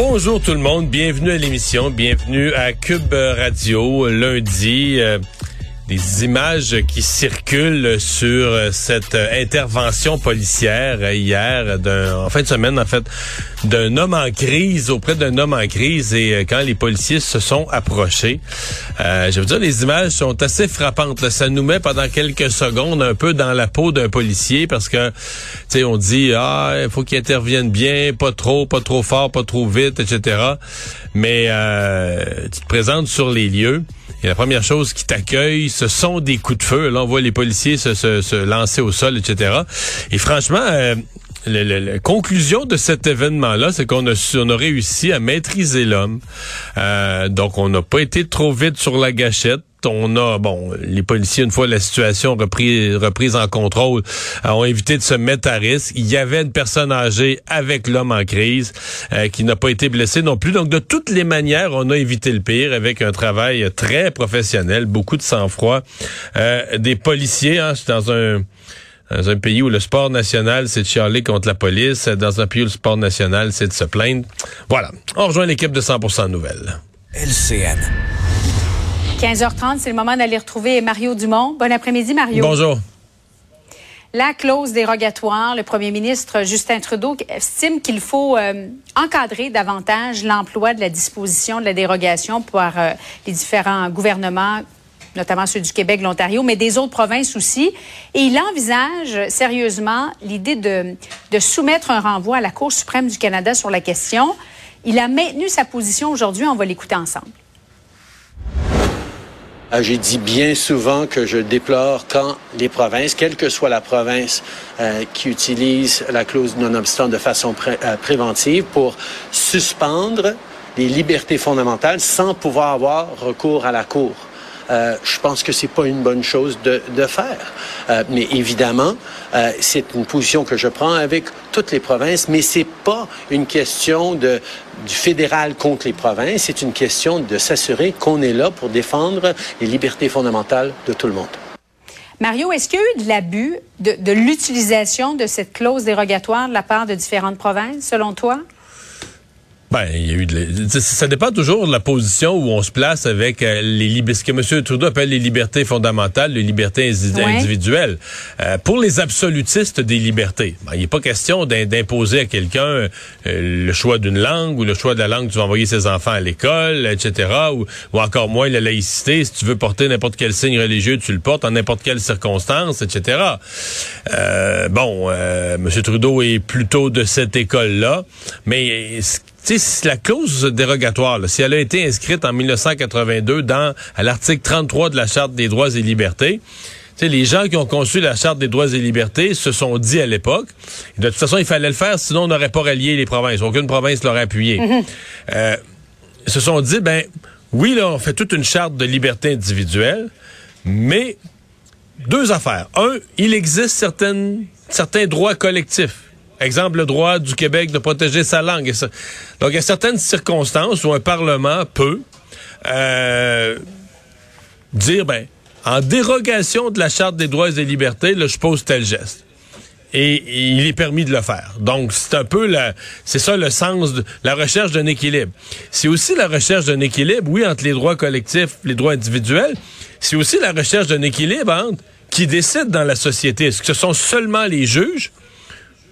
Bonjour tout le monde, bienvenue à l'émission, bienvenue à Cube Radio lundi. Euh, des images qui circulent sur cette intervention policière hier, d'un, en fin de semaine en fait, d'un homme en crise auprès d'un homme en crise et euh, quand les policiers se sont approchés, euh, je veux dire les images sont assez frappantes. Ça nous met pendant quelques secondes un peu dans la peau d'un policier parce que tu sais on dit ah il faut qu'il intervienne bien, pas trop, pas trop fort, pas trop vite, etc. Mais euh, tu te présentes sur les lieux. Et la première chose qui t'accueille, ce sont des coups de feu. Là, on voit les policiers se, se, lancer au sol, etc. Et franchement, euh, la, conclusion de cet événement-là, c'est qu'on a, on a réussi à maîtriser l'homme. Euh, donc, on n'a pas été trop vite sur la gâchette on a, bon, les policiers, une fois la situation reprise, en contrôle, euh, ont évité de se mettre à risque. Il y avait une personne âgée avec l'homme en crise euh, qui n'a pas été blessé non plus. Donc, de toutes les manières, on a évité le pire avec un travail très professionnel, beaucoup de sang-froid. Euh, des policiers, hein, dans un dans un pays où le sport national, c'est de chialer contre la police. Dans un pays où le sport national, c'est de se plaindre. Voilà. On rejoint l'équipe de 100% Nouvelles. LCN. 15h30, c'est le moment d'aller retrouver Mario Dumont. Bon après-midi, Mario. Bonjour. La clause dérogatoire, le premier ministre Justin Trudeau estime qu'il faut euh, encadrer davantage l'emploi de la disposition de la dérogation par euh, les différents gouvernements notamment ceux du Québec, l'Ontario, mais des autres provinces aussi. Et il envisage sérieusement l'idée de, de soumettre un renvoi à la Cour suprême du Canada sur la question. Il a maintenu sa position aujourd'hui. On va l'écouter ensemble. Ah, j'ai dit bien souvent que je déplore quand les provinces, quelle que soit la province euh, qui utilise la clause non-obstant de façon euh, préventive pour suspendre les libertés fondamentales sans pouvoir avoir recours à la Cour. Euh, je pense que c'est pas une bonne chose de, de faire. Euh, mais évidemment, euh, c'est une position que je prends avec toutes les provinces, mais c'est pas une question de, du fédéral contre les provinces, c'est une question de s'assurer qu'on est là pour défendre les libertés fondamentales de tout le monde. Mario, est-ce qu'il y a eu de l'abus de, de l'utilisation de cette clause dérogatoire de la part de différentes provinces, selon toi? Ben, il y a eu de, ça dépend toujours de la position où on se place avec euh, les ce que M. Trudeau appelle les libertés fondamentales, les libertés individuelles. Euh, pour les absolutistes des libertés, ben, il n'est pas question d'imposer à quelqu'un euh, le choix d'une langue ou le choix de la langue que tu vas envoyer ses enfants à l'école, etc. Ou, ou, encore moins la laïcité. Si tu veux porter n'importe quel signe religieux, tu le portes en n'importe quelle circonstance, etc. bon, M. Trudeau est plutôt de cette école-là, mais si la clause dérogatoire, si elle a été inscrite en 1982 dans à l'article 33 de la Charte des droits et libertés, les gens qui ont conçu la Charte des droits et libertés se sont dit à l'époque, de toute façon, il fallait le faire, sinon on n'aurait pas rallié les provinces. Aucune province l'aurait appuyé. Mm-hmm. Euh, se sont dit, ben oui, là, on fait toute une charte de liberté individuelle, mais deux affaires. Un, il existe certaines, certains droits collectifs Exemple, le droit du Québec de protéger sa langue. Donc, il y a certaines circonstances où un Parlement peut euh, dire, ben, en dérogation de la Charte des droits et des libertés, là, je pose tel geste. Et, il est permis de le faire. Donc, c'est un peu la, c'est ça le sens de la recherche d'un équilibre. C'est aussi la recherche d'un équilibre, oui, entre les droits collectifs, les droits individuels. C'est aussi la recherche d'un équilibre entre qui décide dans la société. Est-ce que ce sont seulement les juges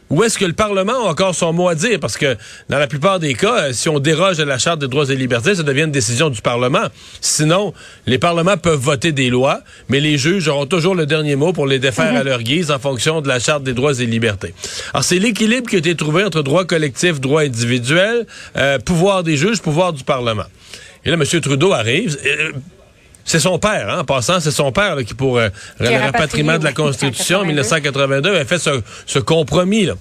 Ou est-ce que le Parlement a encore son mot à dire? Parce que dans la plupart des cas, euh, si on déroge à la Charte des droits et libertés, ça devient une décision du Parlement. Sinon, les parlements peuvent voter des lois, mais les juges auront toujours le dernier mot pour les défaire à leur guise en fonction de la Charte des droits et libertés. Alors, c'est l'équilibre qui a été trouvé entre droit collectif, droit individuel, euh, pouvoir des juges, pouvoir du Parlement. Et là, M. Trudeau arrive. Euh, c'est son père, hein, en passant, c'est son père qui, pour euh, le rapatriement de la Constitution en 1982, avait fait ce, ce compromis. Là.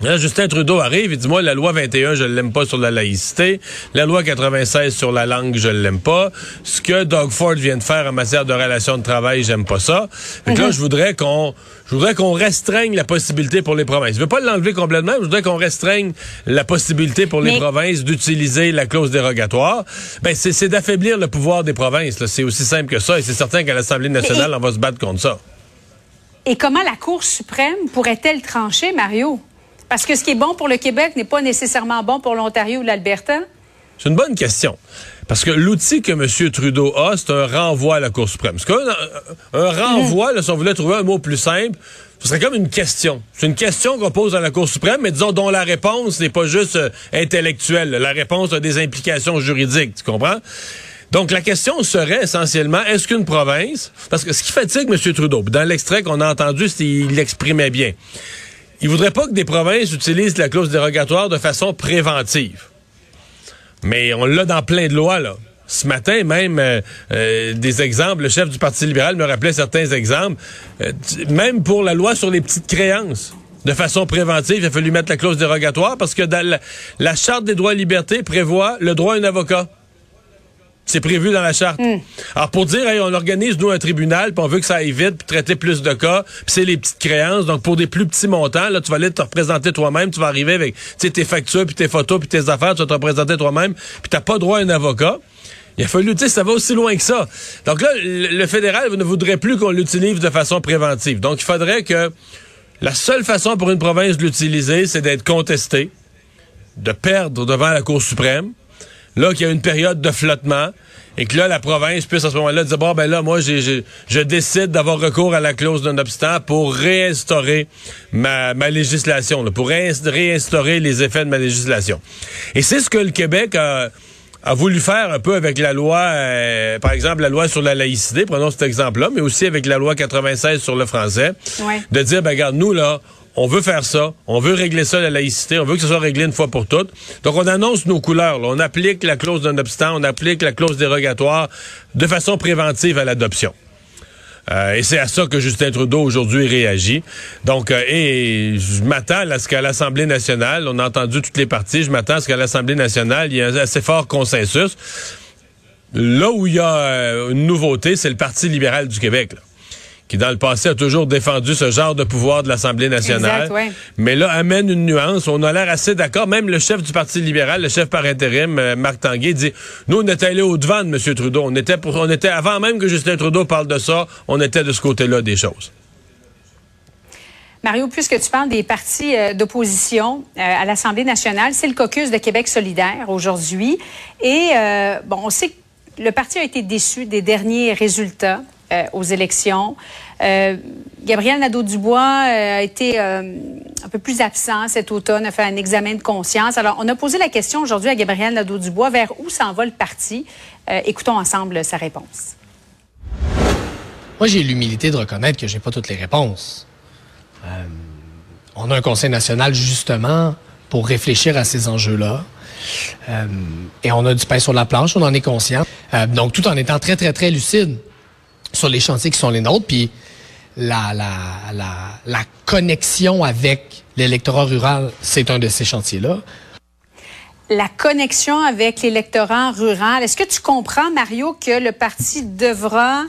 Justin Trudeau arrive et dit moi la loi 21 je l'aime pas sur la laïcité, la loi 96 sur la langue je l'aime pas, ce que Doug Ford vient de faire en matière de relations de travail j'aime pas ça. Fait là mhm. je voudrais qu'on je voudrais qu'on restreigne la possibilité pour les provinces. Je veux pas l'enlever complètement, je voudrais qu'on restreigne la possibilité pour les provinces d'utiliser la clause dérogatoire. Ben c'est d'affaiblir le pouvoir des provinces, c'est aussi simple que ça et c'est certain qu'à l'Assemblée nationale on va se battre contre ça. Et comment la Cour suprême pourrait-elle trancher Mario? Parce que ce qui est bon pour le Québec n'est pas nécessairement bon pour l'Ontario ou l'Alberta? C'est une bonne question. Parce que l'outil que M. Trudeau a, c'est un renvoi à la Cour suprême. C'est un, renvoi, là, si on voulait trouver un mot plus simple, ce serait comme une question. C'est une question qu'on pose à la Cour suprême, mais disons dont la réponse n'est pas juste euh, intellectuelle. La réponse a des implications juridiques, tu comprends? Donc, la question serait essentiellement, est-ce qu'une province, parce que ce qui fatigue M. Trudeau, dans l'extrait qu'on a entendu, il l'exprimait bien, il voudrait pas que des provinces utilisent la clause dérogatoire de façon préventive. Mais on l'a dans plein de lois, là. Ce matin, même euh, euh, des exemples, le chef du Parti libéral me rappelait certains exemples, euh, même pour la loi sur les petites créances. De façon préventive, il a fallu mettre la clause dérogatoire parce que la, la Charte des droits et libertés prévoit le droit à un avocat. C'est prévu dans la charte. Hmm. Alors pour dire, on organise nous un tribunal, puis on veut que ça aille vite, puis traiter plus de cas, puis c'est les petites créances. Donc pour des plus petits montants, là, tu vas aller te représenter toi-même, tu vas arriver avec tes factures, puis tes photos, puis tes affaires, tu vas te représenter toi-même, puis t'as pas droit à un avocat. Il a fallu, tu sais, ça va aussi loin que ça. Donc là, le, fédéral ne voudrait plus qu'on l'utilise de façon préventive. Donc il faudrait que la seule façon pour une province de l'utiliser, c'est d'être contesté, de perdre devant la Cour suprême là qu'il y a une période de flottement et que là, la province puisse à ce moment-là dire, bon, ben là, moi, je décide d'avoir recours à la clause d'un obstant pour réinstaurer ma, ma législation, pour réinstaurer les effets de ma législation. Et c'est ce que le Québec a, a voulu faire un peu avec la loi, euh, par exemple, la loi sur la laïcité, prenons cet exemple-là, mais aussi avec la loi 96 sur le français, de dire, ben regarde, nous, là, on veut faire ça, on veut régler ça, la laïcité, on veut que ce soit réglé une fois pour toutes. Donc, on annonce nos couleurs. On applique la clause d'un obstant, on applique la clause dérogatoire de façon préventive à l'adoption. Euh, et c'est à ça que Justin Trudeau aujourd'hui réagit. Donc, euh, et je m'attends à ce qu'à l'Assemblée nationale, on a entendu toutes les parties, je m'attends à ce qu'à l'Assemblée nationale, il y ait un assez fort consensus. Là où il y a euh, une nouveauté, c'est le Parti libéral du Québec. Qui dans le passé a toujours défendu ce genre de pouvoir de l'Assemblée nationale. Mais là, amène une nuance. On a l'air assez d'accord. Même le chef du Parti libéral, le chef par intérim, euh, Marc Tanguay, dit, nous, on est allé au-devant de M. Trudeau. On était, pour, on était, avant même que Justin Trudeau parle de ça, on était de ce côté-là des choses. Mario, puisque tu parles des partis euh, d'opposition euh, à l'Assemblée nationale, c'est le caucus de Québec solidaire aujourd'hui. Et, bon, on sait que le parti a été déçu des derniers résultats euh, aux élections. Euh, Gabriel Nadeau-Dubois euh, a été un peu plus absent cet automne, a fait un examen de conscience. Alors, on a posé la question aujourd'hui à Gabriel Nadeau-Dubois vers où s'en va le parti? écoutons ensemble sa réponse. Moi, j'ai l'humilité de reconnaître que j'ai pas toutes les réponses. on a un Conseil national justement pour réfléchir à ces enjeux-là. et on a du pain sur la planche, on en est conscient. donc, tout en étant très, très, très lucide sur les chantiers qui sont les nôtres, puis la, la, la, la connexion avec l'électorat rural, c'est un de ces chantiers-là. La connexion avec l'électorat rural, est-ce que tu comprends, Mario, que le parti devra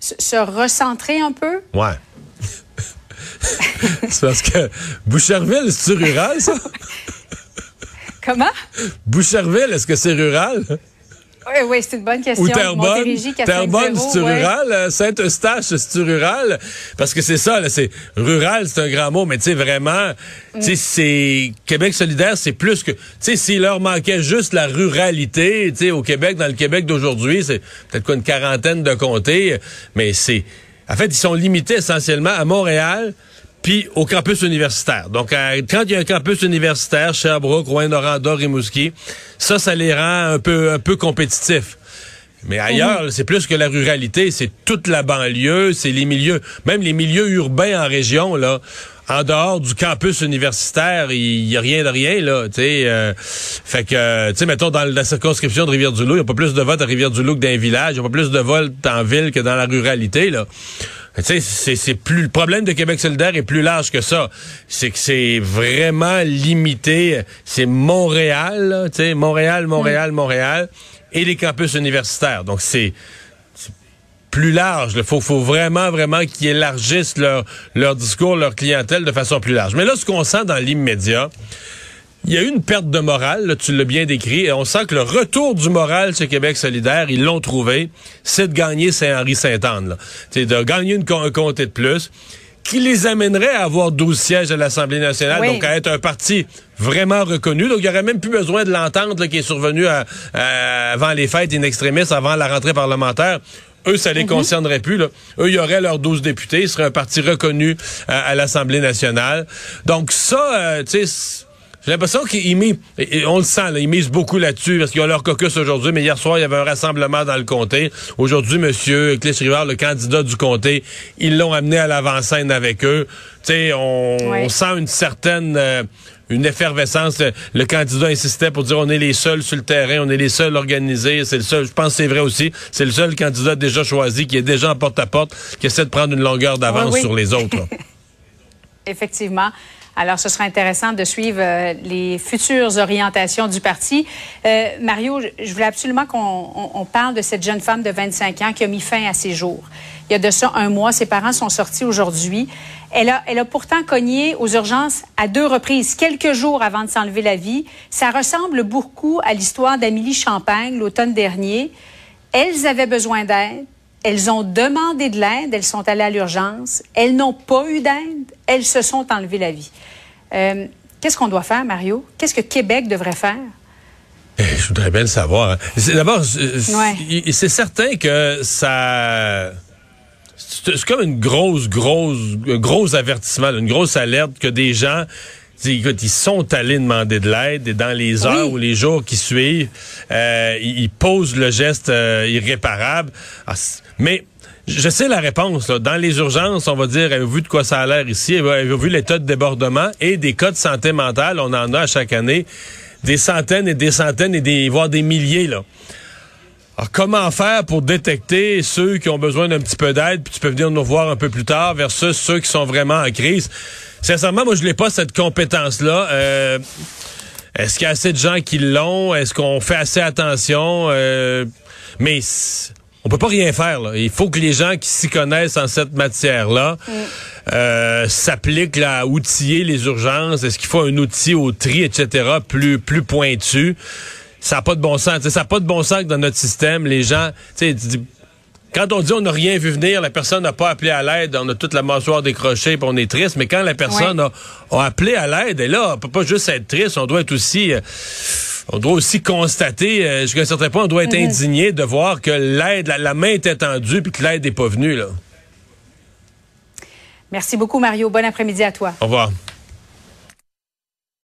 se recentrer un peu? Ouais. c'est parce que Boucherville, c'est rural, ça? Comment? Boucherville, est-ce que c'est rural? Oui, oui, c'est une bonne question. Ou Terrebonne, Terrebonne, c'est rural. Euh, Saint-Eustache, c'est rural? Parce que c'est ça, là, c'est rural, c'est un grand mot, mais tu sais, vraiment, tu sais, c'est Québec solidaire, c'est plus que, tu sais, s'il leur manquait juste la ruralité, tu sais, au Québec, dans le Québec d'aujourd'hui, c'est peut-être quoi une quarantaine de comtés, mais c'est, en fait, ils sont limités essentiellement à Montréal, puis au campus universitaire. Donc, quand il y a un campus universitaire, Sherbrooke, Rouen-Noranda, Rimouski, ça, ça les rend un peu, un peu compétitifs. Mais ailleurs, c'est plus que la ruralité, c'est toute la banlieue, c'est les milieux, même les milieux urbains en région, là. En dehors du campus universitaire, il y a rien de rien, là, tu sais. Euh, fait que, tu sais, mettons, dans la circonscription de Rivière-du-Loup, il n'y a pas plus de votes à Rivière-du-Loup que dans les villages, il n'y a pas plus de votes en ville que dans la ruralité, là. Tu sais, c'est plus le problème de Québec solidaire est plus large que ça. C'est que c'est vraiment limité. C'est Montréal, tu sais, Montréal, Montréal, Montréal et les campus universitaires. Donc, c'est plus large. Il faut, faut, vraiment, vraiment qu'ils élargissent leur, leur discours, leur clientèle de façon plus large. Mais là, ce qu'on sent dans l'immédiat, il y a eu une perte de morale, tu l'as bien décrit, et on sent que le retour du moral chez Québec solidaire, ils l'ont trouvé, c'est de gagner Saint-Henri-Saint-Anne. C'est de gagner une, un comté de plus qui les amènerait à avoir 12 sièges à l'Assemblée nationale, donc à être un parti vraiment reconnu. Donc, il n'y aurait même plus besoin de l'entente qui est survenue avant les fêtes in extremis, avant la rentrée parlementaire. Eux, ça les mhm. concernerait plus. Là. Eux, il y aurait leurs 12 députés. Ils seraient un parti reconnu à, l'Assemblée nationale. Donc, ça, euh, tu sais j'ai l'impression qu'ils misent, on le sent, là, ils misent beaucoup là-dessus parce qu'ils ont leur caucus aujourd'hui, mais hier soir, il y avait un rassemblement dans le comté. Aujourd'hui, monsieur Clich Rivard, le candidat du comté, ils l'ont amené à l'avant-scène avec eux. Tu sais, on, sent une certaine... Euh, une effervescence. Le, candidat insistait pour dire on est les seuls sur le terrain, on est les seuls organisés. C'est le seul. Je pense que c'est vrai aussi. C'est le seul candidat déjà choisi qui est déjà en porte-à-porte, qui essaie de prendre une longueur d'avance sur les autres. Effectivement. Alors, ce sera intéressant de suivre euh, les futures orientations du parti. Euh, Mario, je voulais absolument qu'on parle de cette jeune femme de 25 ans qui a mis fin à ses jours. Il y a de ça un mois, ses parents sont sortis aujourd'hui. Elle a, elle a pourtant cogné aux urgences à deux reprises, quelques jours avant de s'enlever la vie. Ça ressemble beaucoup à l'histoire d'Amélie Champagne l'automne dernier. Elles avaient besoin d'aide. Elles ont demandé de l'aide, elles sont allées à l'urgence, elles n'ont pas eu d'aide, elles se sont enlevées la vie. Euh, qu'est-ce qu'on doit faire, Mario? Qu'est-ce que Québec devrait faire? Eh, je voudrais bien le savoir. Hein. D'abord, c'est certain que ça... C'est comme une grosse, grosse, gros avertissement, une grosse alerte que des gens Écoute, ils sont allés demander de l'aide et dans les heures ou les jours qui suivent, euh, ils posent le geste euh, irréparable. Ah, mais je sais la réponse. Dans les urgences, on va dire, avez-vous vu de quoi ça a l'air ici? Avez-vous vu l'état de débordement et des cas de santé mentale? On en a à chaque année des centaines et des centaines et des, voire des milliers. Là. Alors, comment faire pour détecter ceux qui ont besoin d'un petit peu d'aide, puis tu peux venir nous voir un peu plus tard, versus ceux qui sont vraiment en crise? Sincèrement, moi, je n'ai pas cette compétence-là. Euh, est-ce qu'il y a assez de gens qui l'ont? Est-ce qu'on fait assez attention? Euh, mais on peut pas rien faire. Là. Il faut que les gens qui s'y connaissent en cette matière-là mm. euh, s'appliquent à outiller les urgences. Est-ce qu'il faut un outil au tri, etc., plus, plus pointu? Ça n'a pas de bon sens. ça n'a pas de bon sens que dans notre système, les gens... Quand on dit on n'a rien vu venir, la personne n'a pas appelé à l'aide, on a toute la mâchoire décrochée, puis on est triste. Mais quand la personne a, appelé à l'aide, et là, on peut pas juste être triste, on doit être aussi, euh, on doit aussi constater, euh, jusqu'à un certain point, on doit être mm-hmm. indigné de voir que l'aide, la, main est étendue, puis que l'aide n'est pas venue là. Merci beaucoup, Mario. Bon après-midi à toi. Au revoir.